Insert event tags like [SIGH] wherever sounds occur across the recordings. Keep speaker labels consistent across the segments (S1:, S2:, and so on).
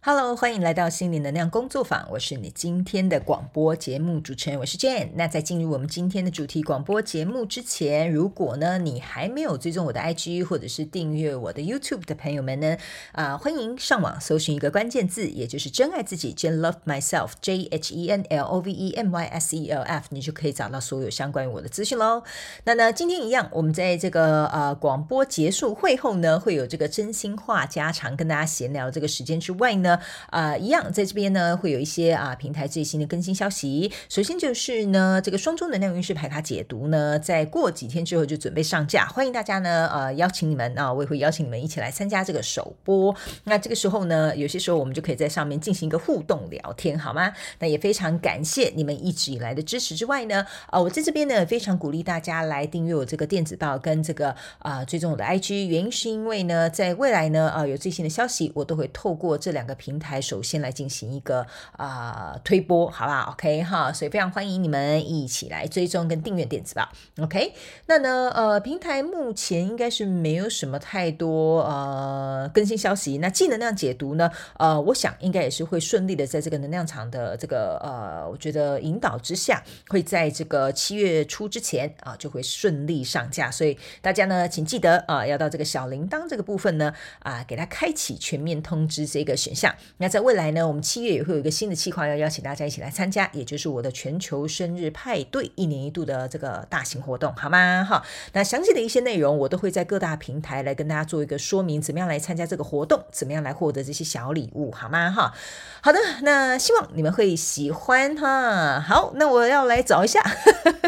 S1: Hello，欢迎来到心灵能量工作坊。我是你今天的广播节目主持人，我是 Jane。那在进入我们今天的主题广播节目之前，如果呢你还没有追踪我的 IG 或者是订阅我的 YouTube 的朋友们呢，啊、欢迎上网搜寻一个关键字，也就是真爱自己，Jane Love Myself，J H E N L O V E M Y S E L F，你就可以找到所有相关于我的资讯喽。那呢，今天一样，我们在这个呃广播结束会后呢，会有这个真心话家常跟大家闲聊这个时间之外呢。啊、一样在这边呢，会有一些啊平台最新的更新消息。首先就是呢，这个双周能量运势牌卡解读呢，在过几天之后就准备上架，欢迎大家呢，呃，邀请你们啊，我也会邀请你们一起来参加这个首播。那这个时候呢，有些时候我们就可以在上面进行一个互动聊天，好吗？那也非常感谢你们一直以来的支持之外呢，啊、我在这边呢，非常鼓励大家来订阅我这个电子报跟这个啊、呃，追踪我的 IG，原因是因为呢，在未来呢，啊、有最新的消息，我都会透过这两个平。台首先来进行一个啊、推播，好不好？OK 哈，所以非常欢迎你们一起来追踪跟订阅电子报。OK，那呢呃平台目前应该是没有什么太多呃更新消息。那技能量解读呢，呃，我想应该也是会顺利的在这个能量场的这个呃，我觉得引导之下，会在这个七月初之前啊、就会顺利上架。所以大家呢，请记得啊、要到这个小铃铛这个部分呢啊、给它开启全面通知这个选项。那在未来呢，我们七月也会有一个新的计划，要邀请大家一起来参加，也就是我的全球生日派对，一年一度的这个大型活动，好吗？哈，那详细的一些内容，我都会在各大平台来跟大家做一个说明，怎么样来参加这个活动，怎么样来获得这些小礼物，好吗？哈，好的，那希望你们会喜欢哈。好，那我要来找一下，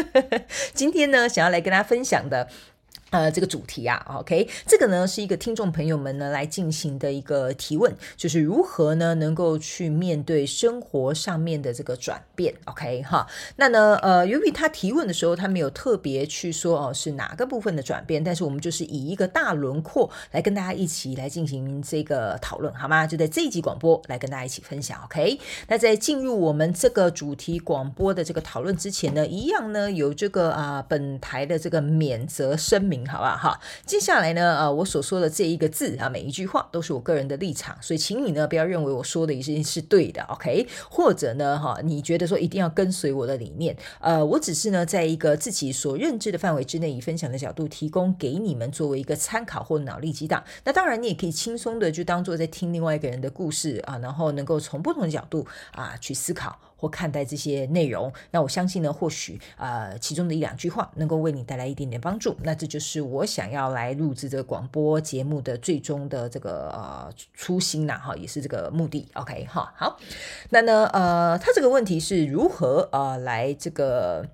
S1: [LAUGHS] 今天呢，想要来跟大家分享的。呃，这个主题啊，OK，这个呢是一个听众朋友们呢来进行的一个提问，就是如何呢能够去面对生活上面的这个转变，OK 哈。那呢，呃，由于他提问的时候他没有特别去说哦是哪个部分的转变，但是我们就是以一个大轮廓来跟大家一起来进行这个讨论，好吗？就在这一集广播来跟大家一起分享，OK。那在进入我们这个主题广播的这个讨论之前呢，一样呢有这个啊、本台的这个免责声明。好吧，好，接下来呢，呃，我所说的这一个字啊，每一句话都是我个人的立场，所以请你呢不要认为我说的一些是对的，OK？或者呢，哈，你觉得说一定要跟随我的理念，呃，我只是呢在一个自己所认知的范围之内，以分享的角度提供给你们作为一个参考或脑力激荡。那当然，你也可以轻松的就当做在听另外一个人的故事啊，然后能够从不同的角度啊去思考。或看待这些内容，那我相信呢，或许呃其中的一两句话能够为你带来一点点帮助，那这就是我想要来录制这个广播节目的最终的这个呃初心呐，哈，也是这个目的。OK 哈，好，那呢呃，他这个问题是如何呃来这个。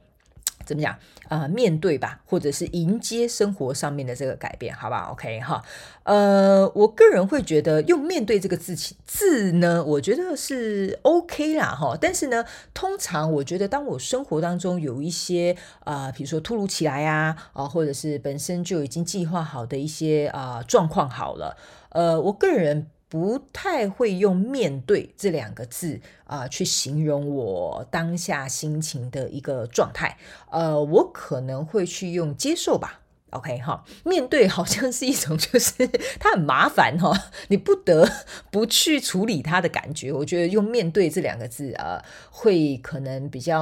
S1: 怎么讲、呃？面对吧，或者是迎接生活上面的这个改变，好不好？OK 哈，呃，我个人会觉得用“面对”这个字字呢，我觉得是 OK 啦哈。但是呢，通常我觉得，当我生活当中有一些啊、呃，比如说突如其来啊，啊，或者是本身就已经计划好的一些啊、呃、状况好了，呃，我个人。不太会用“面对”这两个字啊、去形容我当下心情的一个状态。呃，我可能会去用“接受”吧。OK 哈，面对好像是一种，就是它很麻烦哈，你不得不去处理它的感觉。我觉得用“面对”这两个字啊、呃，会可能比较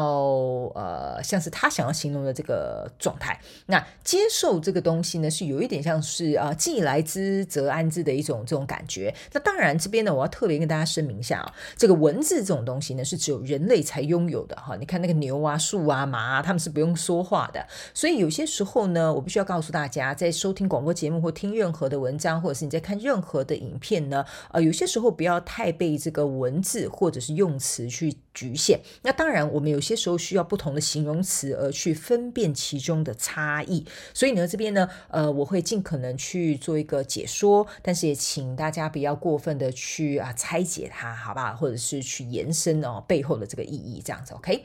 S1: 呃，像是他想要形容的这个状态。那接受这个东西呢，是有一点像是啊，既来之则安之的一种这种感觉。那当然这边呢，我要特别跟大家声明一下啊，这个文字这种东西呢，是只有人类才拥有的哈。你看那个牛啊、树啊、马啊，他们是不用说话的，所以有些时候呢，我必须要告。告诉大家，在收听广播节目或听任何的文章，或者是你在看任何的影片呢，呃，有些时候不要太被这个文字或者是用词去局限。那当然，我们有些时候需要不同的形容词而去分辨其中的差异。所以呢，这边呢，呃，我会尽可能去做一个解说，但是也请大家不要过分的去啊拆解它，好吧？或者是去延伸哦背后的这个意义，这样子，OK？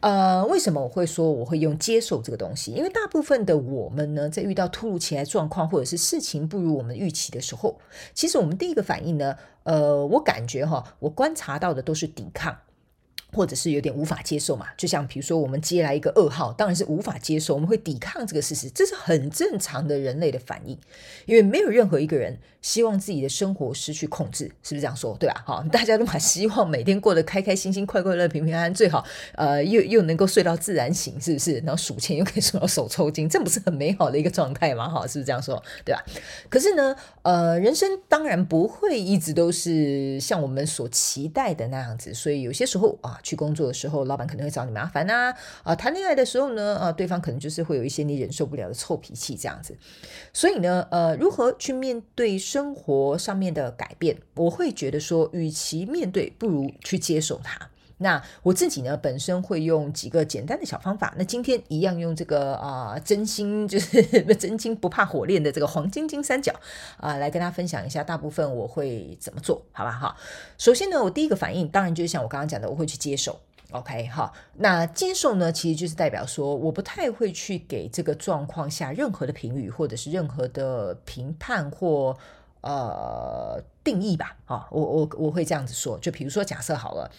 S1: 呃，为什么我会说我会用接受这个东西？因为大部分的我们呢。在遇到突如其来状况，或者是事情不如我们预期的时候，其实我们第一个反应呢，呃，我感觉哈，我观察到的都是抵抗。或者是有点无法接受嘛，就像比如说我们接来一个噩耗，当然是无法接受，我们会抵抗这个事实，这是很正常的人类的反应，因为没有任何一个人希望自己的生活失去控制，是不是这样说？对吧？好，大家都蛮希望每天过得开开心心、快快乐乐、平平安安，最好呃又又能够睡到自然醒，是不是？然后数钱又可以数到手抽筋，这不是很美好的一个状态吗？[LAUGHS] 哈，是不是这样说？对吧？可是呢，呃，人生当然不会一直都是像我们所期待的那样子，所以有些时候啊。去工作的时候，老板可能会找你麻烦呐。啊，谈恋爱的时候呢，啊，对方可能就是会有一些你忍受不了的臭脾气这样子。所以呢，呃，如何去面对生活上面的改变？我会觉得说，与其面对，不如去接受它。那我自己呢，本身会用几个简单的小方法。那今天一样用这个啊、真心就是 [LAUGHS] 真金不怕火炼的这个黄金金三角啊、来跟大家分享一下。大部分我会怎么做，好吧？哈，首先呢，我第一个反应当然就是像我刚刚讲的，我会去接受。OK，好，那接受呢，其实就是代表说，我不太会去给这个状况下任何的评语，或者是任何的评判或呃定义吧。啊，我我我会这样子说，就比如说假设好了。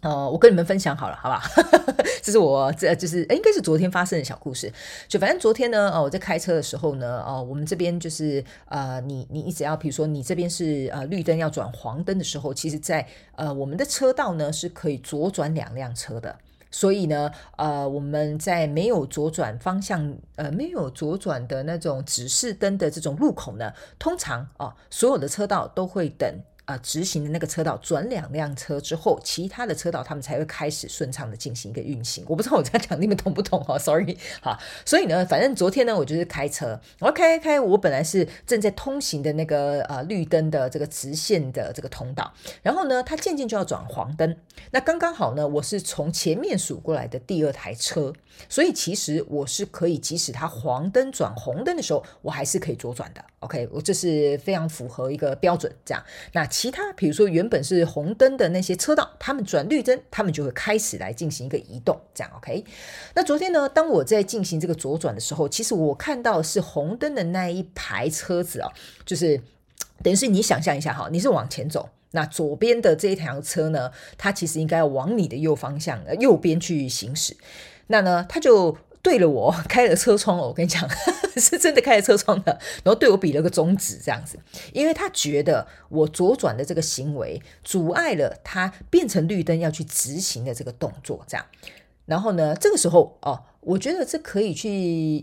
S1: 呃，我跟你们分享好了，好吧？[LAUGHS] 这是我这就是应该是昨天发生的小故事。就反正昨天呢，哦，我在开车的时候呢，哦，我们这边就是呃，你你你只要比如说你这边是呃绿灯要转黄灯的时候，其实在呃我们的车道呢是可以左转两辆车的。所以呢，呃，我们在没有左转方向呃没有左转的那种指示灯的这种路口呢，通常哦，所有的车道都会等。啊、直行的那个车道转两辆车之后，其他的车道他们才会开始顺畅的进行一个运行。我不知道我在讲你们懂不懂哦？Sorry，好，所以呢，反正昨天呢，我就是开车，我开开开，我本来是正在通行的那个呃绿灯的这个直线的这个通道，然后呢，它渐渐就要转黄灯，那刚刚好呢，我是从前面数过来的第二台车，所以其实我是可以，即使它黄灯转红灯的时候，我还是可以左转的。OK，我这是非常符合一个标准，这样那。其他，比如说原本是红灯的那些车道，他们转绿灯，他们就会开始来进行一个移动，这样 OK。那昨天呢，当我在进行这个左转的时候，其实我看到是红灯的那一排车子啊，就是等于是你想象一下哈，你是往前走，那左边的这一条车呢，它其实应该要往你的右方向，右边去行驶，那呢，它就。对了，我 [LAUGHS] 开了车窗，我跟你讲，[LAUGHS] 是真的开了车窗的，然后对我比了个中指这样子，因为他觉得我左转的这个行为阻碍了他变成绿灯要去执行的这个动作，这样。然后呢，这个时候哦，我觉得这可以去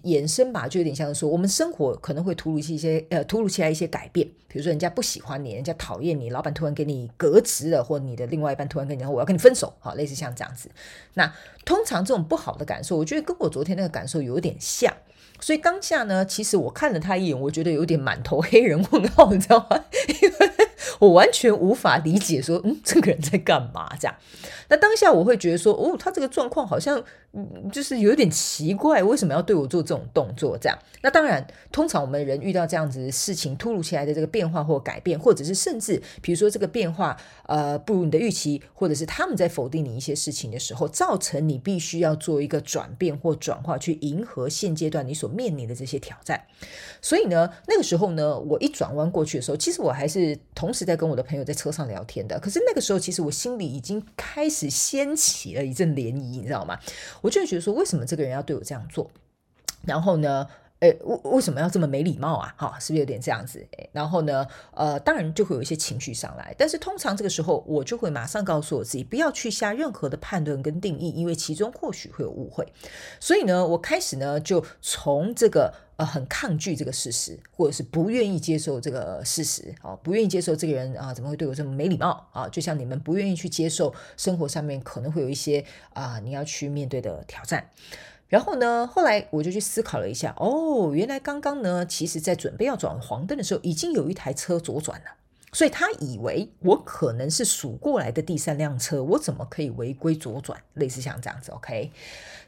S1: 衍生吧，就有点像说，我们生活可能会突如其一些呃，突如其来一些改变，比如说人家不喜欢你，人家讨厌你，老板突然给你革职了，或你的另外一半突然跟你讲我要跟你分手，好，类似像这样子。那通常这种不好的感受，我觉得跟我昨天那个感受有点像。所以当下呢，其实我看了他一眼，我觉得有点满头黑人问号，你知道吗？因 [LAUGHS] 为我完全无法理解说，嗯，这个人在干嘛这样。那当下我会觉得说，哦，他这个状况好像，嗯，就是有点奇怪，为什么要对我做这种动作？这样。那当然，通常我们人遇到这样子的事情，突如其来的这个变化或改变，或者是甚至，比如说这个变化，呃，不如你的预期，或者是他们在否定你一些事情的时候，造成你必须要做一个转变或转化，去迎合现阶段你所面临的这些挑战。所以呢，那个时候呢，我一转弯过去的时候，其实我还是同时在跟我的朋友在车上聊天的。可是那个时候，其实我心里已经开始。掀起了一阵涟漪，你知道吗？我就觉得说，为什么这个人要对我这样做？然后呢，诶，为为什么要这么没礼貌啊？哈，是不是有点这样子？然后呢，呃，当然就会有一些情绪上来。但是通常这个时候，我就会马上告诉我自己，不要去下任何的判断跟定义，因为其中或许会有误会。所以呢，我开始呢，就从这个。呃，很抗拒这个事实，或者是不愿意接受这个事实，哦，不愿意接受这个人啊，怎么会对我这么没礼貌啊？就像你们不愿意去接受生活上面可能会有一些啊，你要去面对的挑战。然后呢，后来我就去思考了一下，哦，原来刚刚呢，其实在准备要转黄灯的时候，已经有一台车左转了，所以他以为我可能是数过来的第三辆车，我怎么可以违规左转？类似像这样子，OK？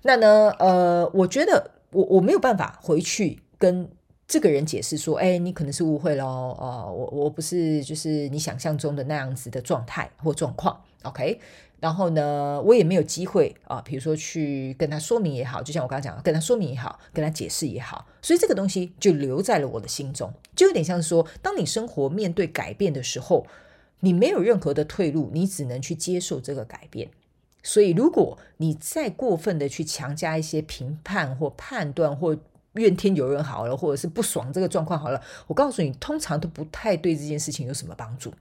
S1: 那呢，呃，我觉得。我我没有办法回去跟这个人解释说，哎，你可能是误会了啊，我我不是就是你想象中的那样子的状态或状况，OK？然后呢，我也没有机会啊，比如说去跟他说明也好，就像我刚刚讲的，跟他说明也好，跟他解释也好，所以这个东西就留在了我的心中，就有点像是说，当你生活面对改变的时候，你没有任何的退路，你只能去接受这个改变。所以如果你再过分的去强加一些评判或判断或怨天尤人好了，或者是不爽这个状况好了，我告诉你，通常都不太对这件事情有什么帮助，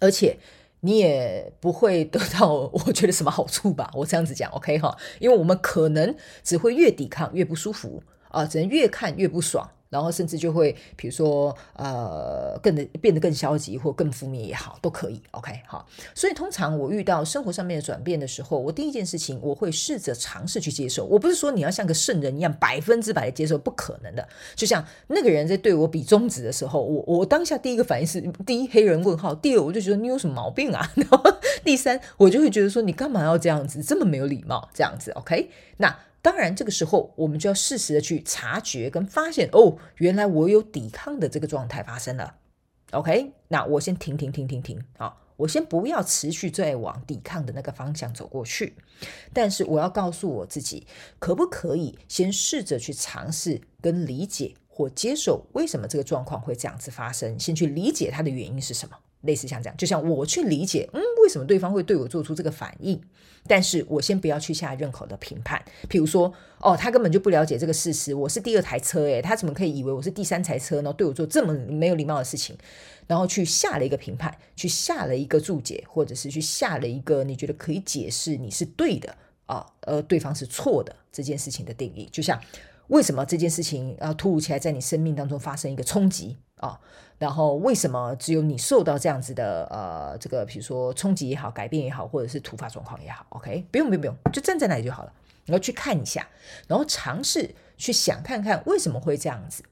S1: 而且你也不会得到我觉得什么好处吧？我这样子讲，OK 哈，因为我们可能只会越抵抗越不舒服啊，只能越看越不爽。然后甚至就会，比如说，呃，更的变得更消极或更负面也好，都可以。OK，好。所以通常我遇到生活上面的转变的时候，我第一件事情我会试着尝试去接受。我不是说你要像个圣人一样百分之百的接受，不可能的。就像那个人在对我比中指的时候，我我当下第一个反应是第一黑人问号，第二我就觉得你有什么毛病啊？[LAUGHS] 然后第三我就会觉得说你干嘛要这样子，这么没有礼貌，这样子。OK，那。当然，这个时候我们就要适时的去察觉跟发现，哦，原来我有抵抗的这个状态发生了。OK，那我先停停停停停啊，我先不要持续再往抵抗的那个方向走过去，但是我要告诉我自己，可不可以先试着去尝试跟理解或接受为什么这个状况会这样子发生，先去理解它的原因是什么。类似像这样，就像我去理解，嗯，为什么对方会对我做出这个反应？但是我先不要去下任何的评判。譬如说，哦，他根本就不了解这个事实，我是第二台车，诶，他怎么可以以为我是第三台车呢？对我做这么没有礼貌的事情，然后去下了一个评判，去下了一个注解，或者是去下了一个你觉得可以解释你是对的啊，而对方是错的这件事情的定义。就像为什么这件事情啊突如其来在你生命当中发生一个冲击啊？然后为什么只有你受到这样子的呃这个比如说冲击也好，改变也好，或者是突发状况也好，OK，不用不用不用，就站在那里就好了。然后去看一下，然后尝试去想看看为什么会这样子，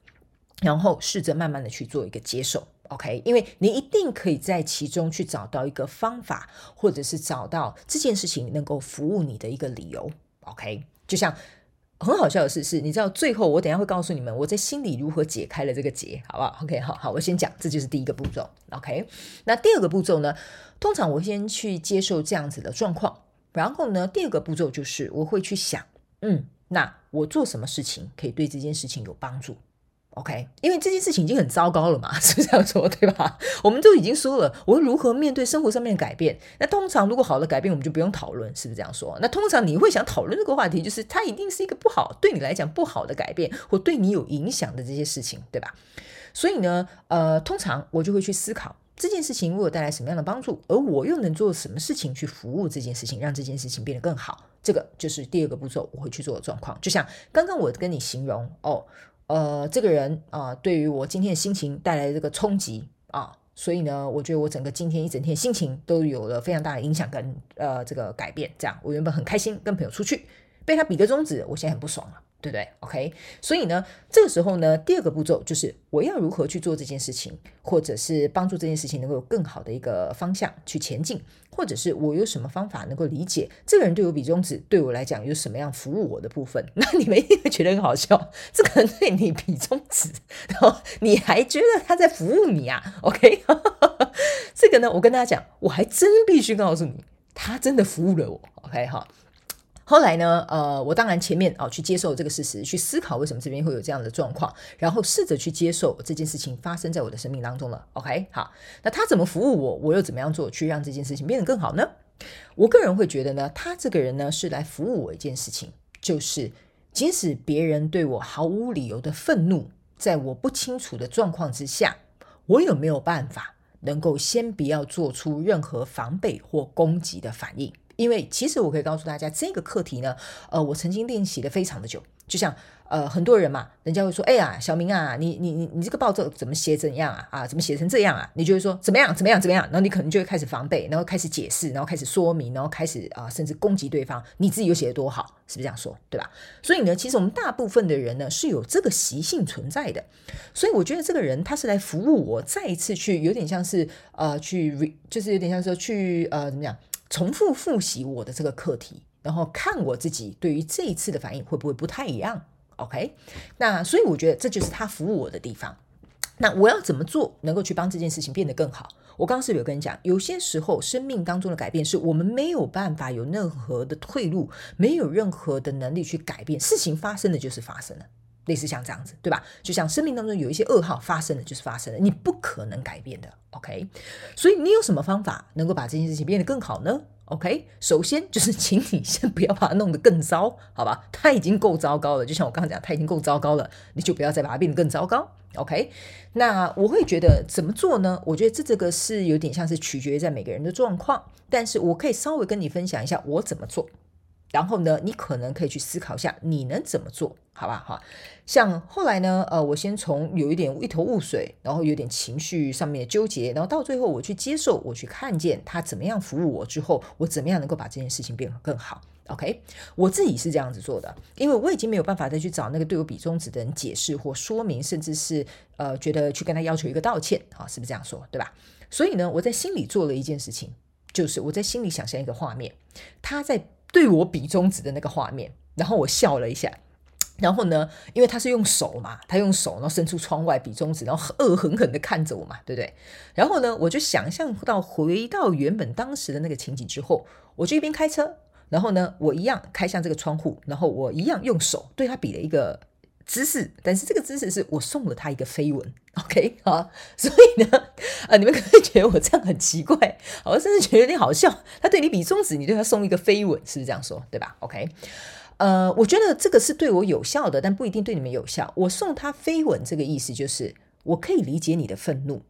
S1: 然后试着慢慢的去做一个接受，OK，因为你一定可以在其中去找到一个方法，或者是找到这件事情能够服务你的一个理由，OK，就像。很好笑的事是，你知道最后我等下会告诉你们我在心里如何解开了这个结，好不好？OK，好好，我先讲，这就是第一个步骤。OK，那第二个步骤呢？通常我先去接受这样子的状况，然后呢，第二个步骤就是我会去想，嗯，那我做什么事情可以对这件事情有帮助？OK，因为这件事情已经很糟糕了嘛，是 [LAUGHS] 不是这样说，对吧？我们都已经说了，我如何面对生活上面的改变。那通常如果好的改变，我们就不用讨论，是不是这样说？那通常你会想讨论这个话题，就是它一定是一个不好，对你来讲不好的改变，或对你有影响的这些事情，对吧？所以呢，呃，通常我就会去思考这件事情为我带来什么样的帮助，而我又能做什么事情去服务这件事情，让这件事情变得更好。这个就是第二个步骤，我会去做的状况。就像刚刚我跟你形容哦。呃，这个人啊、对于我今天的心情带来的这个冲击啊，所以呢，我觉得我整个今天一整天心情都有了非常大的影响跟呃这个改变。这样，我原本很开心跟朋友出去，被他比个中指，我现在很不爽了。对不对？OK，所以呢，这个时候呢，第二个步骤就是我要如何去做这件事情，或者是帮助这件事情能够有更好的一个方向去前进，或者是我有什么方法能够理解这个人对我比中指，对我来讲有什么样服务我的部分？[LAUGHS] 那你们一定会觉得很好笑，这个人对你比中指，然后你还觉得他在服务你啊？OK，[LAUGHS] 这个呢，我跟大家讲，我还真必须告诉你，他真的服务了我。OK，哈。后来呢，呃，我当然前面、哦、去接受这个事实，去思考为什么这边会有这样的状况，然后试着去接受这件事情发生在我的生命当中了。OK，好，那他怎么服务我，我又怎么样做去让这件事情变得更好呢？我个人会觉得呢，他这个人呢是来服务我一件事情，就是即使别人对我毫无理由的愤怒，在我不清楚的状况之下，我有没有办法能够先不要做出任何防备或攻击的反应？因为其实我可以告诉大家，这个课题呢，呃，我曾经练习的非常的久。就像呃，很多人嘛，人家会说：“哎呀，小明啊，你你你你这个报纸怎么写怎样啊？啊，怎么写成这样啊？”你就会说：“怎么样？怎么样？怎么样？”然后你可能就会开始防备，然后开始解释，然后开始说明，然后开始啊、甚至攻击对方。你自己又写得多好，是不是这样说？对吧？所以呢，其实我们大部分的人呢是有这个习性存在的。所以我觉得这个人他是来服务我，再一次去有点像是呃，去就是有点像说去呃，怎么样？重复复习我的这个课题，然后看我自己对于这一次的反应会不会不太一样？OK，那所以我觉得这就是他服务我的地方。那我要怎么做能够去帮这件事情变得更好？我刚刚是不是有跟你讲，有些时候生命当中的改变是我们没有办法有任何的退路，没有任何的能力去改变，事情发生的就是发生了。类似像这样子，对吧？就像生命当中有一些噩耗发生了，就是发生了，你不可能改变的。OK，所以你有什么方法能够把这件事情变得更好呢？OK，首先就是 [LAUGHS] 请你先不要把它弄得更糟，好吧？它已经够糟糕了，就像我刚刚讲，它已经够糟糕了，你就不要再把它变得更糟糕。OK，那我会觉得怎么做呢？我觉得这这个是有点像是取决于在每个人的状况，但是我可以稍微跟你分享一下我怎么做。然后呢，你可能可以去思考一下，你能怎么做，好吧？哈，像后来呢，呃，我先从有一点一头雾水，然后有点情绪上面的纠结，然后到最后我去接受，我去看见他怎么样服务我之后，我怎么样能够把这件事情变得更好？OK，我自己是这样子做的，因为我已经没有办法再去找那个对我比中指的人解释或说明，甚至是呃，觉得去跟他要求一个道歉，啊，是不是这样说，对吧？所以呢，我在心里做了一件事情，就是我在心里想象一个画面，他在。对我比中指的那个画面，然后我笑了一下，然后呢，因为他是用手嘛，他用手然后伸出窗外比中指，然后恶狠狠地看着我嘛，对不对？然后呢，我就想象到回到原本当时的那个情景之后，我就一边开车，然后呢，我一样开向这个窗户，然后我一样用手对他比了一个。姿势，但是这个姿势是我送了他一个飞吻，[LAUGHS] OK 好，所以呢，[LAUGHS] 呃，你们可能觉得我这样很奇怪，[LAUGHS] 我甚至觉得有点好笑。他对你比中指，你对他送一个飞吻，是不是这样说？对吧？OK，呃，我觉得这个是对我有效的，但不一定对你们有效。我送他飞吻，这个意思就是我可以理解你的愤怒。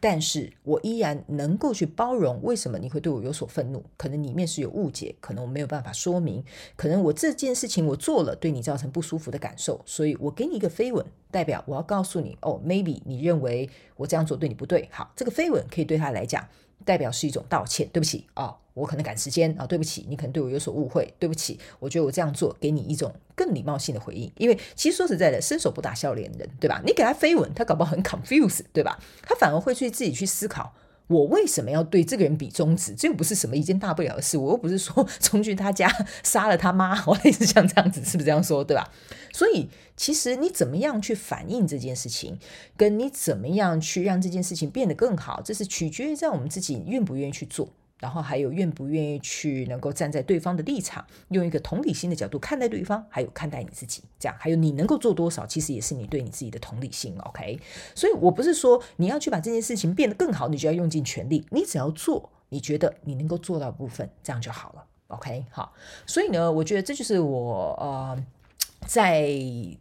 S1: 但是我依然能够去包容，为什么你会对我有所愤怒？可能里面是有误解，可能我没有办法说明，可能我这件事情我做了，对你造成不舒服的感受，所以我给你一个飞吻，代表我要告诉你，哦，maybe 你认为我这样做对你不对。好，这个飞吻可以对他来讲。代表是一种道歉，对不起啊、我可能赶时间啊、对不起，你可能对我有所误会，对不起，我觉得我这样做给你一种更礼貌性的回应，因为其实说实在的，伸手不打笑脸人，对吧？你给他飞吻，他搞不好很 confused，对吧？他反而会去自己去思考。我为什么要对这个人比中指？这又不是什么一件大不了的事。我又不是说 [LAUGHS] 冲去他家杀了他妈，我类似像这样子，是不是这样说？对吧？所以其实你怎么样去反映这件事情，跟你怎么样去让这件事情变得更好，这是取决于在我们自己愿不愿意去做。然后还有愿不愿意去能够站在对方的立场，用一个同理心的角度看待对方，还有看待你自己，这样还有你能够做多少，其实也是你对你自己的同理心。OK，所以我不是说你要去把这件事情变得更好，你就要用尽全力，你只要做你觉得你能够做到部分，这样就好了。OK，好，所以呢，我觉得这就是我呃在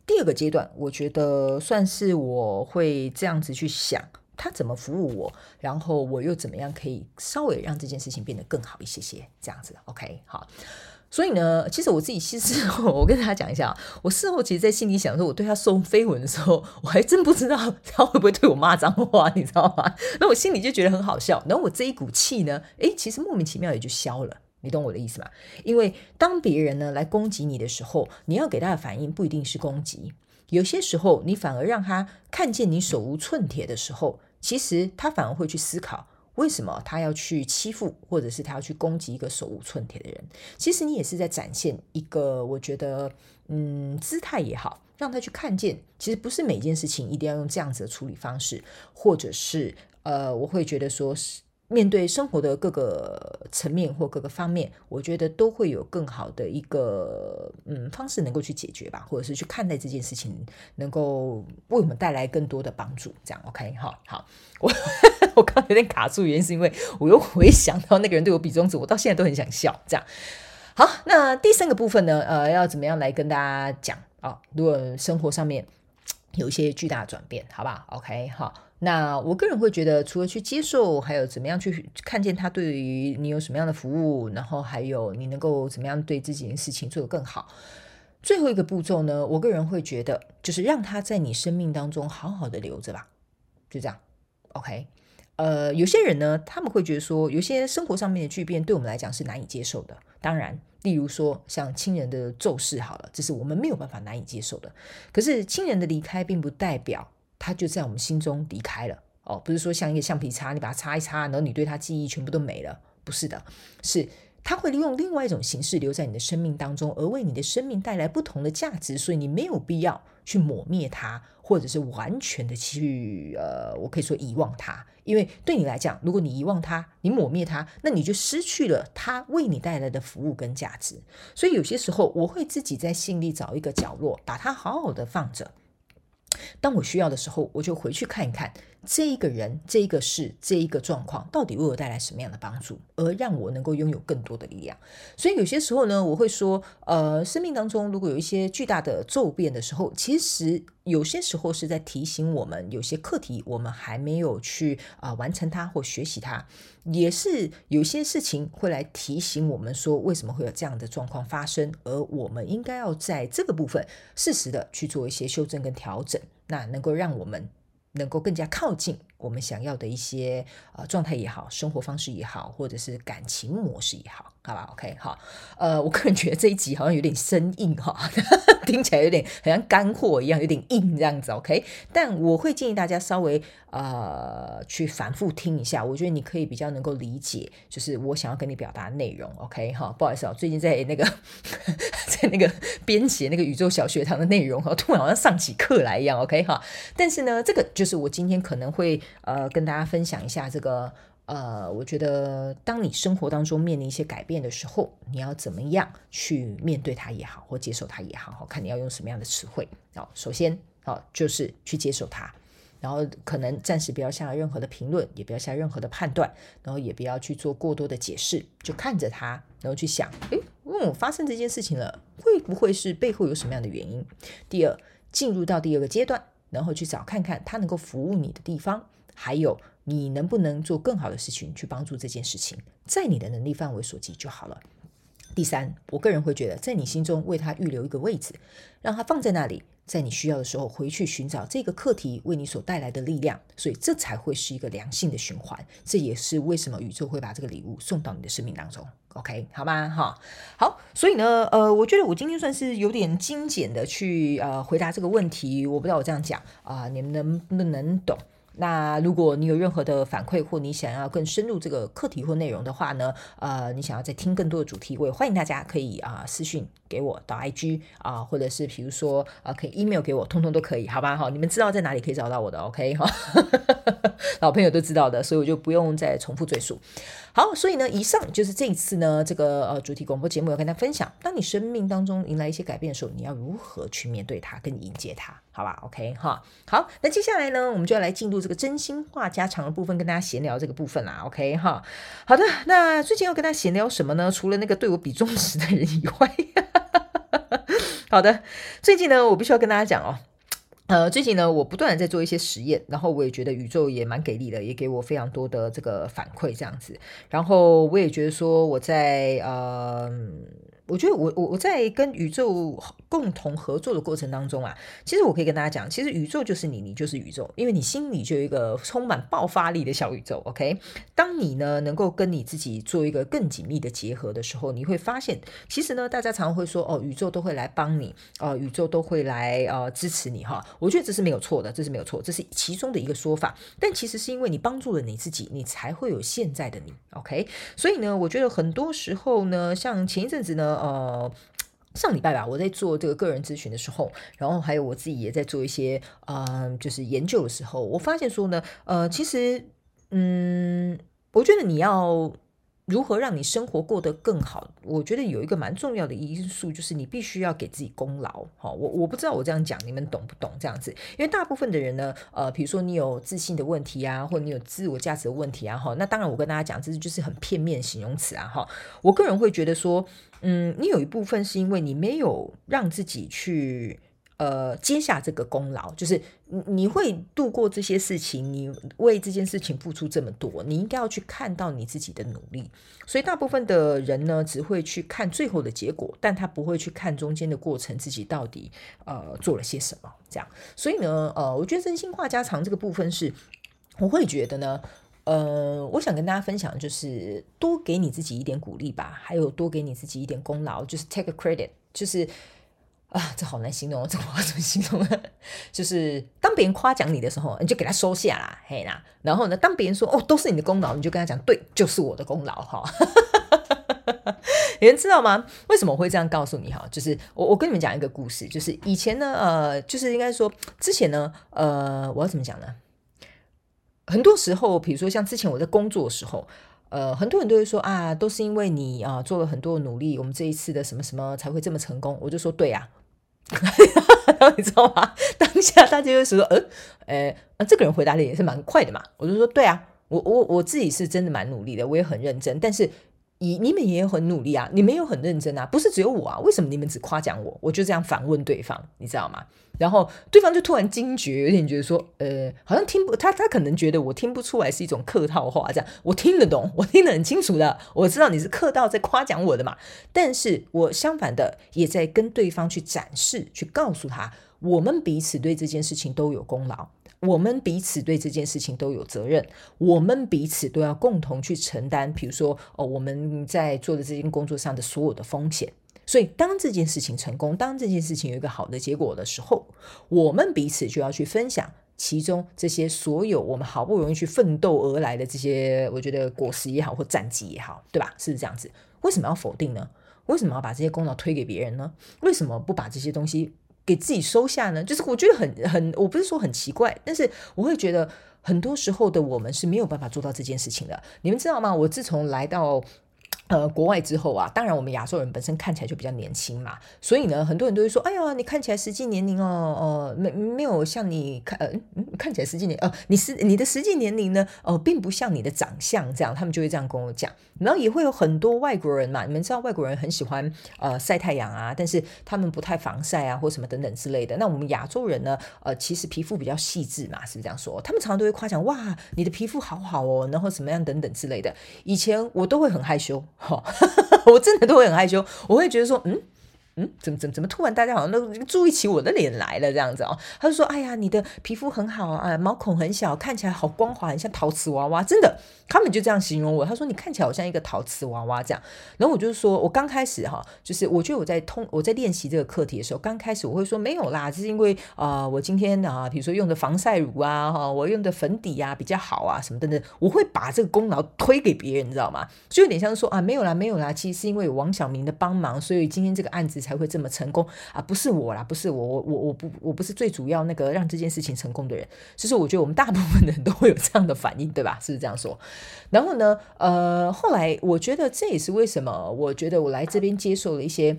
S1: 第二个阶段，我觉得算是我会这样子去想。他怎么服务我，然后我又怎么样可以稍微让这件事情变得更好一些些，这样子，OK，好。所以呢，其实我自己其实我跟大家讲一下，我事后其实，在心里想说，我对他送飞吻的时候，我还真不知道他会不会对我骂脏话，你知道吗？[LAUGHS] 那我心里就觉得很好笑。然后我这一股气呢，诶，其实莫名其妙也就消了。你懂我的意思吗？因为当别人呢来攻击你的时候，你要给他的反应不一定是攻击，有些时候你反而让他看见你手无寸铁的时候。其实他反而会去思考，为什么他要去欺负，或者是他要去攻击一个手无寸铁的人？其实你也是在展现一个，我觉得，嗯，姿态也好，让他去看见，其实不是每件事情一定要用这样子的处理方式，或者是，呃，我会觉得说是。面对生活的各个层面或各个方面，我觉得都会有更好的一个嗯方式能够去解决吧，或者是去看待这件事情，能够为我们带来更多的帮助。这样 OK 哈好，我 [LAUGHS] 我刚刚有点卡住，原因是因为我又回想到那个人对我比中指，我到现在都很想笑。这样好，那第三个部分呢，呃，要怎么样来跟大家讲啊、哦？如果生活上面有一些巨大的转变，好不好？OK 好。那我个人会觉得，除了去接受，还有怎么样去看见他对于你有什么样的服务，然后还有你能够怎么样对自己的事情做得更好。最后一个步骤呢，我个人会觉得，就是让他在你生命当中好好的留着吧，就这样。OK，呃，有些人呢，他们会觉得说，有些生活上面的巨变对我们来讲是难以接受的。当然，例如说像亲人的骤逝，好了，这是我们没有办法难以接受的。可是亲人的离开，并不代表。它就在我们心中离开了哦，不是说像一个橡皮擦，你把它擦一擦，然后你对它记忆全部都没了，不是的，是它会利用另外一种形式留在你的生命当中，而为你的生命带来不同的价值，所以你没有必要去抹灭它，或者是完全的去呃，我可以说遗忘它，因为对你来讲，如果你遗忘它，你抹灭它，那你就失去了它为你带来的服务跟价值。所以有些时候，我会自己在心里找一个角落，把它好好的放着。当我需要的时候，我就回去看一看这一个人、这一个事、这一个状况到底为我带来什么样的帮助，而让我能够拥有更多的力量。所以有些时候呢，我会说，呃，生命当中如果有一些巨大的骤变的时候，其实有些时候是在提醒我们，有些课题我们还没有去啊、完成它或学习它，也是有些事情会来提醒我们说，为什么会有这样的状况发生，而我们应该要在这个部分适时的去做一些修正跟调整。那能够让我们能够更加靠近我们想要的一些呃状态也好，生活方式也好，或者是感情模式也好，好吧？OK，好，呃，我个人觉得这一集好像有点生硬哈，[LAUGHS] 听起来有点好像干货一样，有点硬这样子，OK。但我会建议大家稍微呃去反复听一下，我觉得你可以比较能够理解，就是我想要跟你表达的内容，OK 哈。不好意思啊，最近在那个 [LAUGHS] 在那个编写那个宇宙小学堂的内容哈，突然好像上起课来一样，OK 哈。但是呢，这个就是我今天可能会。呃，跟大家分享一下这个，呃，我觉得当你生活当中面临一些改变的时候，你要怎么样去面对它也好，或接受它也好，看你要用什么样的词汇。好，首先，好，就是去接受它，然后可能暂时不要下任何的评论，也不要下任何的判断，然后也不要去做过多的解释，就看着它，然后去想，诶，嗯，发生这件事情了，会不会是背后有什么样的原因？第二，进入到第二个阶段，然后去找看看它能够服务你的地方。还有，你能不能做更好的事情去帮助这件事情，在你的能力范围所及就好了。第三，我个人会觉得，在你心中为他预留一个位置，让他放在那里，在你需要的时候回去寻找这个课题为你所带来的力量，所以这才会是一个良性的循环。这也是为什么宇宙会把这个礼物送到你的生命当中。OK，好吗？哈，好，所以呢，呃，我觉得我今天算是有点精简的去呃回答这个问题。我不知道我这样讲啊，你们能不能懂？那如果你有任何的反馈，或你想要更深入这个课题或内容的话呢，呃，你想要再听更多的主题，我也欢迎大家可以啊、私信给我到 IG 啊、或者是比如说啊、可以 email 给我，通通都可以，好吧？哈，你们知道在哪里可以找到我的，OK 哈，[LAUGHS] 老朋友都知道的，所以我就不用再重复赘述。好，所以呢，以上就是这一次呢这个呃主题广播节目要跟大家分享，当你生命当中迎来一些改变的时候，你要如何去面对它，跟迎接它，好吧？OK 哈，好，那接下来呢，我们就要来进入这个真心话家常的部分，跟大家闲聊这个部分啦，OK 哈。好的，那最近要跟大家闲聊什么呢？除了那个对我比中指的人以外，[LAUGHS] 好的，最近呢，我必须要跟大家讲哦。呃，最近呢，我不断的在做一些实验，然后我也觉得宇宙也蛮给力的，也给我非常多的这个反馈，这样子。然后我也觉得说，我在呃。我觉得我我我在跟宇宙共同合作的过程当中啊，其实我可以跟大家讲，其实宇宙就是你，你就是宇宙，因为你心里就有一个充满爆发力的小宇宙。OK，当你呢能够跟你自己做一个更紧密的结合的时候，你会发现，其实呢大家常常会说哦，宇宙都会来帮你，哦、宇宙都会来呃支持你哈。我觉得这是没有错的，这是没有错，这是其中的一个说法。但其实是因为你帮助了你自己，你才会有现在的你。OK，所以呢，我觉得很多时候呢，像前一阵子呢。呃，上礼拜吧，我在做这个个人咨询的时候，然后还有我自己也在做一些呃，就是研究的时候，我发现说呢，呃，其实，嗯，我觉得你要。如何让你生活过得更好？我觉得有一个蛮重要的因素，就是你必须要给自己功劳。好，我我不知道我这样讲你们懂不懂这样子？因为大部分的人呢，呃，比如说你有自信的问题啊，或者你有自我价值的问题啊，哈，那当然我跟大家讲，这是就是很片面形容词啊，哈。我个人会觉得说，嗯，你有一部分是因为你没有让自己去。呃，接下这个功劳，就是你你会度过这些事情，你为这件事情付出这么多，你应该要去看到你自己的努力。所以大部分的人呢，只会去看最后的结果，但他不会去看中间的过程，自己到底呃做了些什么。这样，所以呢，呃，我觉得真心话家常这个部分是，我会觉得呢，呃，我想跟大家分享，就是多给你自己一点鼓励吧，还有多给你自己一点功劳，就是 take credit，就是。啊，这好难形容，这我怎么形容呢？[LAUGHS] 就是当别人夸奖你的时候，你就给他收下啦，嘿啦。然后呢，当别人说哦，都是你的功劳，你就跟他讲，对，就是我的功劳哈。[LAUGHS] 你们知道吗？为什么我会这样告诉你哈？就是我我跟你们讲一个故事，就是以前呢，呃，就是应该说之前呢，呃，我要怎么讲呢？很多时候，比如说像之前我在工作的时候，呃，很多人都会说啊，都是因为你啊做了很多努力，我们这一次的什么什么才会这么成功。我就说对呀、啊，你知道吗？[LAUGHS] 当下大家就是说，呃，呃，啊，这个人回答的也是蛮快的嘛。我就说对啊，我我我自己是真的蛮努力的，我也很认真，但是。你你们也很努力啊，你们也有很认真啊，不是只有我啊？为什么你们只夸奖我？我就这样反问对方，你知道吗？然后对方就突然惊觉，有点觉得说，呃，好像听不他他可能觉得我听不出来是一种客套话，这样我听得懂，我听得很清楚的，我知道你是客套在夸奖我的嘛。但是我相反的也在跟对方去展示，去告诉他，我们彼此对这件事情都有功劳。我们彼此对这件事情都有责任，我们彼此都要共同去承担。比如说，哦，我们在做的这件工作上的所有的风险。所以，当这件事情成功，当这件事情有一个好的结果的时候，我们彼此就要去分享其中这些所有我们好不容易去奋斗而来的这些，我觉得果实也好或战绩也好，对吧？是不是这样子？为什么要否定呢？为什么要把这些功劳推给别人呢？为什么不把这些东西？给自己收下呢，就是我觉得很很，我不是说很奇怪，但是我会觉得很多时候的我们是没有办法做到这件事情的。你们知道吗？我自从来到。呃，国外之后啊，当然我们亚洲人本身看起来就比较年轻嘛，所以呢，很多人都会说，哎呀，你看起来实际年龄哦，呃，没没有像你看，呃，看起来实际年，呃，你是你的实际年龄呢，呃，并不像你的长相这样，他们就会这样跟我讲。然后也会有很多外国人嘛，你们知道外国人很喜欢呃晒太阳啊，但是他们不太防晒啊，或什么等等之类的。那我们亚洲人呢，呃，其实皮肤比较细致嘛，是不是这样说？他们常常都会夸奖，哇，你的皮肤好好哦，然后什么样等等之类的。以前我都会很害羞。哈，[LAUGHS] 我真的都会很害羞，我会觉得说，嗯。嗯，怎么怎么怎么突然大家好像都注意起我的脸来了这样子哦？他就说：“哎呀，你的皮肤很好啊，毛孔很小，看起来好光滑，很像陶瓷娃娃。”真的，他们就这样形容我。他说：“你看起来好像一个陶瓷娃娃这样。”然后我就说：“我刚开始哈，就是我觉得我在通我在练习这个课题的时候，刚开始我会说没有啦，就是因为啊、我今天啊，比如说用的防晒乳啊，哈，我用的粉底啊比较好啊，什么等等，我会把这个功劳推给别人，你知道吗？就有点像说啊，没有啦，没有啦，其实是因为有王小明的帮忙，所以今天这个案子才会这么成功啊！不是我啦，不是我，我我我不我不是最主要那个让这件事情成功的人。其实我觉得我们大部分的人都会有这样的反应，对吧？是不是这样说？然后呢，呃，后来我觉得这也是为什么，我觉得我来这边接受了一些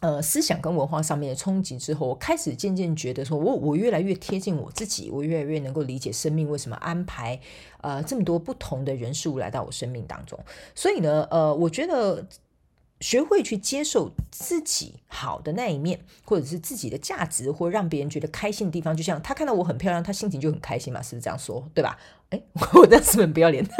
S1: 呃思想跟文化上面的冲击之后，我开始渐渐觉得说我我越来越贴近我自己，我越来越能够理解生命为什么安排呃这么多不同的人事物来到我生命当中。所以呢，呃，我觉得。学会去接受自己好的那一面，或者是自己的价值，或让别人觉得开心的地方，就像他看到我很漂亮，他心情就很开心嘛，是不是这样说？对吧？哎，[LAUGHS] 我这样是不是很不要脸？[LAUGHS]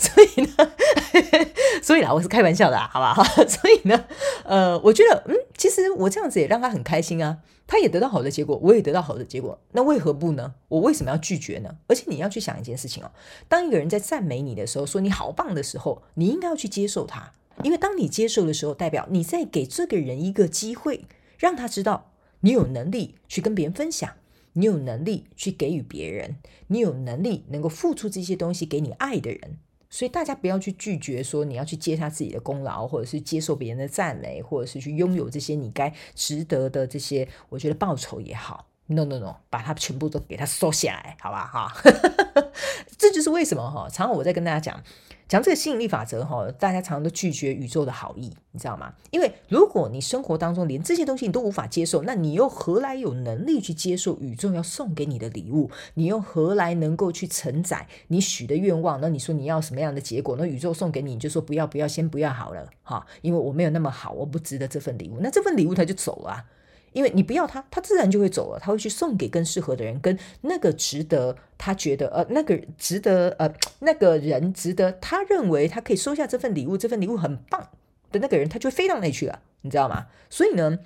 S1: 所以呢，[LAUGHS] 所以啦，我是开玩笑的，好不好？所以呢，呃，我觉得，嗯，其实我这样子也让他很开心啊，他也得到好的结果，我也得到好的结果，那为何不呢？我为什么要拒绝呢？而且你要去想一件事情哦，当一个人在赞美你的时候，说你好棒的时候，你应该要去接受他。因为当你接受的时候，代表你在给这个人一个机会，让他知道你有能力去跟别人分享，你有能力去给予别人，你有能力能够付出这些东西给你爱的人。所以大家不要去拒绝说你要去接他自己的功劳，或者是接受别人的赞美，或者是去拥有这些你该值得的这些，我觉得报酬也好。No no no，把它全部都给它收下来，好吧哈。[LAUGHS] 这就是为什么哈，常常我在跟大家讲。讲这个吸引力法则哈，大家常常都拒绝宇宙的好意，你知道吗？因为如果你生活当中连这些东西你都无法接受，那你又何来有能力去接受宇宙要送给你的礼物？你又何来能够去承载你许的愿望？那你说你要什么样的结果？那宇宙送给你，你就说不要不要，先不要好了哈，因为我没有那么好，我不值得这份礼物。那这份礼物它就走了啊。因为你不要他，他自然就会走了。他会去送给更适合的人，跟那个值得他觉得呃，那个值得呃，那个人值得他认为他可以收下这份礼物，这份礼物很棒的那个人，他就会飞到那里去了，你知道吗？所以呢，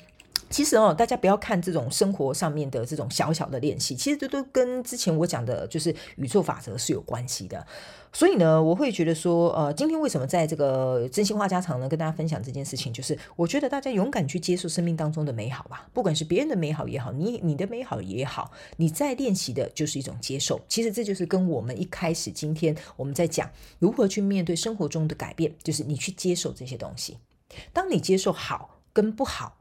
S1: 其实哦，大家不要看这种生活上面的这种小小的练习，其实这都跟之前我讲的，就是宇宙法则是有关系的。所以呢，我会觉得说，呃，今天为什么在这个真心话家常呢，跟大家分享这件事情，就是我觉得大家勇敢去接受生命当中的美好吧，不管是别人的美好也好，你你的美好也好，你在练习的就是一种接受。其实这就是跟我们一开始今天我们在讲如何去面对生活中的改变，就是你去接受这些东西。当你接受好跟不好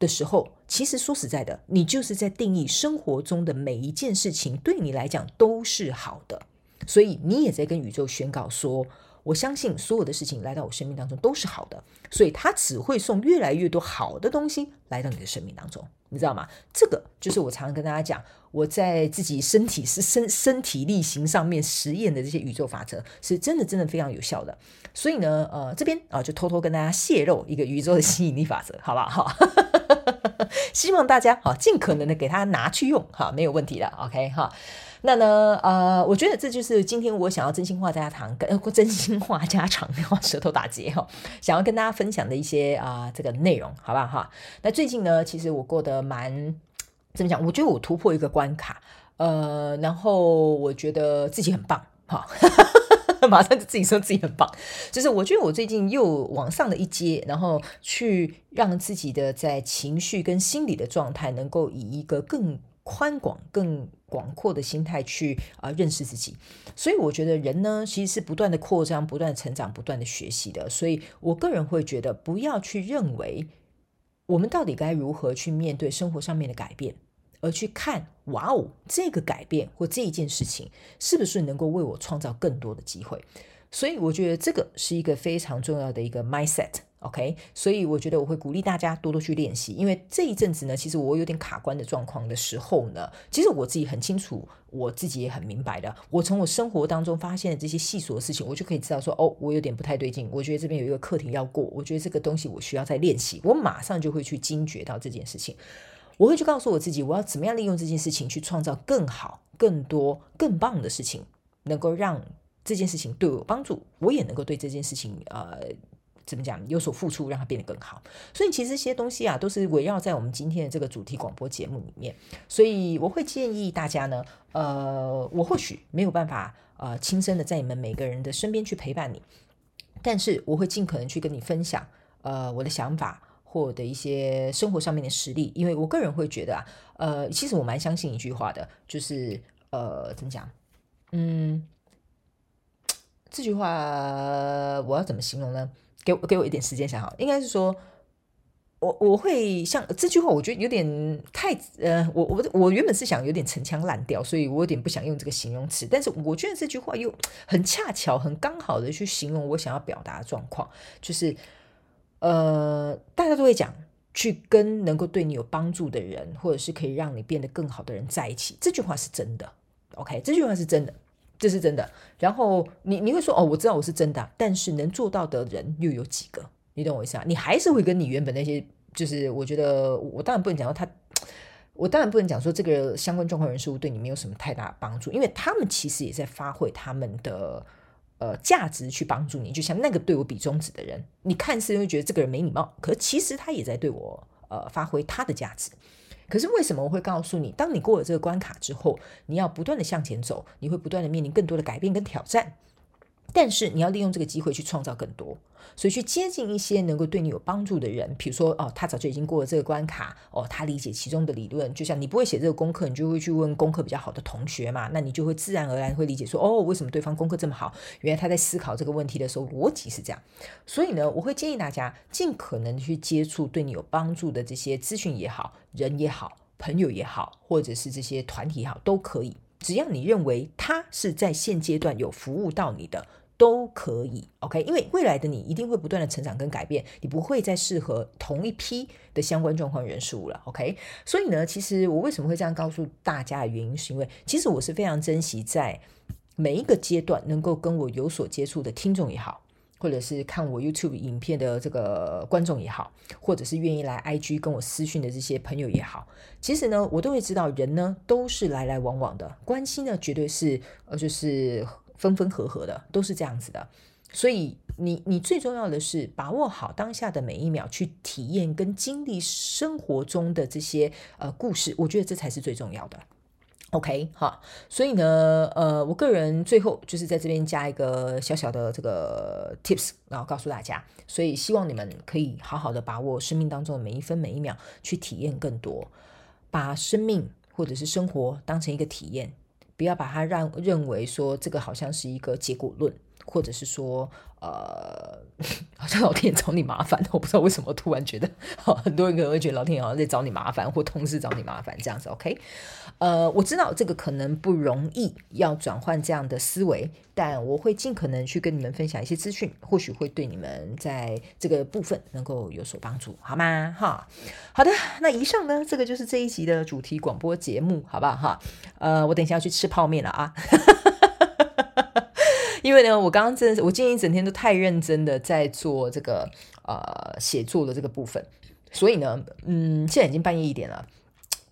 S1: 的时候，其实说实在的，你就是在定义生活中的每一件事情对你来讲都是好的。所以你也在跟宇宙宣告说，我相信所有的事情来到我生命当中都是好的，所以他只会送越来越多好的东西来到你的生命当中，你知道吗？这个就是我常常跟大家讲，我在自己身体是身身体力行上面实验的这些宇宙法则，是真的真的非常有效的。所以呢，呃，这边啊就偷偷跟大家泄露一个宇宙的吸引力法则，好不好？哈，[LAUGHS] 希望大家好尽可能的给它拿去用，哈，没有问题的，OK 哈。那呢，呃，我觉得这就是今天我想要真心话家常跟真心话家常，舌头打结哈，想要跟大家分享的一些啊、呃、这个内容，好不好哈？那最近呢，其实我过得蛮怎么讲？我觉得我突破一个关卡，呃，然后我觉得自己很棒哈，[LAUGHS] 马上就自己说自己很棒，就是我觉得我最近又往上了一阶，然后去让自己的在情绪跟心理的状态能够以一个更宽广、更广阔的心态去啊、认识自己，所以我觉得人呢，其实是不断的扩张、不断成长、不断的学习的。所以我个人会觉得，不要去认为我们到底该如何去面对生活上面的改变，而去看哇哦，这个改变或这一件事情是不是能够为我创造更多的机会。所以我觉得这个是一个非常重要的一个 mindset。OK，所以我觉得我会鼓励大家多多去练习，因为这一阵子呢，其实我有点卡关的状况的时候呢，其实我自己很清楚，我自己也很明白的。我从我生活当中发现的这些细琐的事情，我就可以知道说，哦，我有点不太对劲。我觉得这边有一个课题要过，我觉得这个东西我需要再练习。我马上就会去惊觉到这件事情，我会去告诉我自己，我要怎么样利用这件事情去创造更好、更多、更棒的事情，能够让这件事情对我有帮助，我也能够对这件事情呃。怎么讲？有所付出，让它变得更好。所以其实这些东西啊，都是围绕在我们今天的这个主题广播节目里面。所以我会建议大家呢，呃，我或许没有办法呃亲身的在你们每个人的身边去陪伴你，但是我会尽可能去跟你分享呃我的想法或的一些生活上面的实例。因为我个人会觉得啊，呃，其实我蛮相信一句话的，就是呃，怎么讲？嗯，[TSK] 这句话我要怎么形容呢？给我给我一点时间想好，应该是说，我我会像这句话，我觉得有点太呃，我我我原本是想有点陈腔滥调，所以我有点不想用这个形容词，但是我觉得这句话又很恰巧、很刚好的去形容我想要表达的状况，就是呃，大家都会讲，去跟能够对你有帮助的人，或者是可以让你变得更好的人在一起，这句话是真的，OK，这句话是真的。这是真的，然后你你会说哦，我知道我是真的，但是能做到的人又有几个？你懂我意思啊？你还是会跟你原本那些，就是我觉得我当然不能讲说他，我当然不能讲说这个相关状况人事物对你没有什么太大帮助，因为他们其实也在发挥他们的呃价值去帮助你。就像那个对我比中指的人，你看似会觉得这个人没礼貌，可其实他也在对我呃发挥他的价值。可是为什么我会告诉你，当你过了这个关卡之后，你要不断的向前走，你会不断的面临更多的改变跟挑战。但是你要利用这个机会去创造更多，所以去接近一些能够对你有帮助的人，比如说哦，他早就已经过了这个关卡，哦，他理解其中的理论。就像你不会写这个功课，你就会去问功课比较好的同学嘛，那你就会自然而然会理解说，哦，为什么对方功课这么好？原来他在思考这个问题的时候逻辑是这样。所以呢，我会建议大家尽可能去接触对你有帮助的这些资讯也好，人也好，朋友也好，或者是这些团体也好，都可以。只要你认为他是在现阶段有服务到你的。都可以，OK，因为未来的你一定会不断的成长跟改变，你不会再适合同一批的相关状况人事物了，OK。所以呢，其实我为什么会这样告诉大家的原因，是因为其实我是非常珍惜在每一个阶段能够跟我有所接触的听众也好，或者是看我 YouTube 影片的这个观众也好，或者是愿意来 IG 跟我私讯的这些朋友也好，其实呢，我都会知道人呢都是来来往往的，关系呢绝对是呃就是。分分合合的都是这样子的，所以你你最重要的是把握好当下的每一秒，去体验跟经历生活中的这些呃故事，我觉得这才是最重要的。OK 好，所以呢，呃，我个人最后就是在这边加一个小小的这个 tips，然后告诉大家，所以希望你们可以好好的把握生命当中的每一分每一秒，去体验更多，把生命或者是生活当成一个体验，不要把它让认为说这个好像是一个结果论。或者是说，呃，好像老天爷找你麻烦，我不知道为什么突然觉得，[LAUGHS] 很多人可能会觉得老天爷好像在找你麻烦，或同事找你麻烦这样子。OK，呃，我知道这个可能不容易，要转换这样的思维，但我会尽可能去跟你们分享一些资讯，或许会对你们在这个部分能够有所帮助，好吗？哈，好的，那以上呢，这个就是这一集的主题广播节目，好不好？哈，呃，我等一下要去吃泡面了啊。因为呢，我刚刚真的是，我今天一整天都太认真的在做这个呃写作的这个部分，所以呢，嗯，现在已经半夜一点了。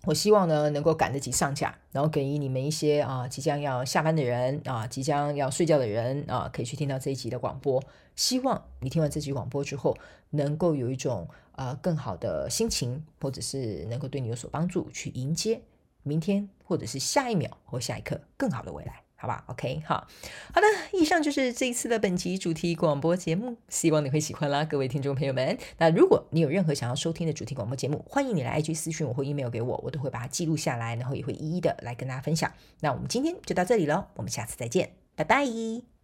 S1: 我希望呢能够赶得及上架，然后给予你们一些啊即将要下班的人啊，即将要睡觉的人啊，可以去听到这一集的广播。希望你听完这集广播之后，能够有一种呃更好的心情，或者是能够对你有所帮助，去迎接明天或者是下一秒或下一刻更好的未来。好吧，OK，好好的，以上就是这一次的本集主题广播节目，希望你会喜欢啦，各位听众朋友们。那如果你有任何想要收听的主题广播节目，欢迎你来 IG 私讯我或 email 给我，我都会把它记录下来，然后也会一一的来跟大家分享。那我们今天就到这里喽，我们下次再见，拜拜。